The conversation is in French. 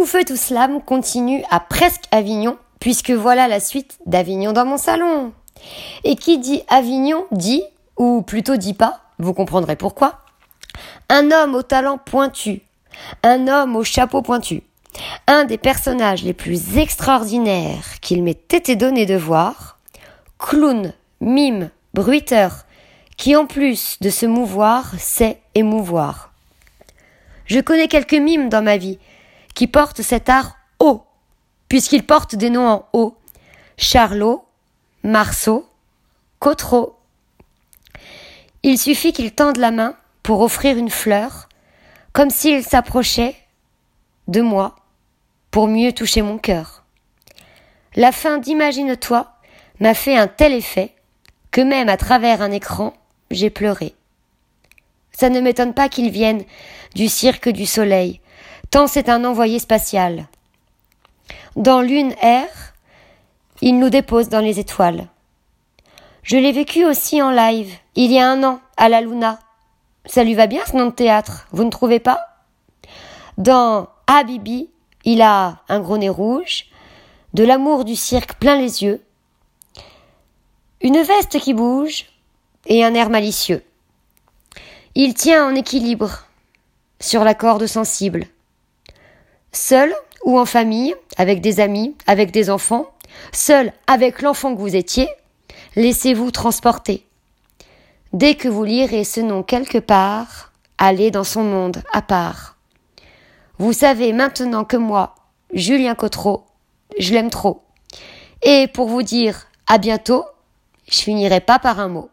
tout feu tout slam continue à presque Avignon, puisque voilà la suite d'Avignon dans mon salon. Et qui dit Avignon dit, ou plutôt dit pas, vous comprendrez pourquoi, un homme au talent pointu, un homme au chapeau pointu, un des personnages les plus extraordinaires qu'il m'ait été donné de voir, clown, mime, bruiteur, qui en plus de se mouvoir sait émouvoir. Je connais quelques mimes dans ma vie qui portent cet art haut, puisqu'ils portent des noms en haut. Charlot, Marceau, Cotreau. Il suffit qu'ils tendent la main pour offrir une fleur, comme s'ils s'approchaient de moi pour mieux toucher mon cœur. La fin d'Imagine-toi m'a fait un tel effet que même à travers un écran, j'ai pleuré. Ça ne m'étonne pas qu'ils viennent du cirque du soleil, tant c'est un envoyé spatial. Dans l'une air, il nous dépose dans les étoiles. Je l'ai vécu aussi en live, il y a un an, à la Luna. Ça lui va bien ce nom de théâtre, vous ne trouvez pas? Dans Habibi, il a un gros nez rouge, de l'amour du cirque plein les yeux, une veste qui bouge et un air malicieux. Il tient en équilibre sur la corde sensible. Seul ou en famille, avec des amis, avec des enfants, seul avec l'enfant que vous étiez, laissez-vous transporter. Dès que vous lirez ce nom quelque part, allez dans son monde à part. Vous savez maintenant que moi, Julien Cotreau, je l'aime trop. Et pour vous dire à bientôt, je finirai pas par un mot.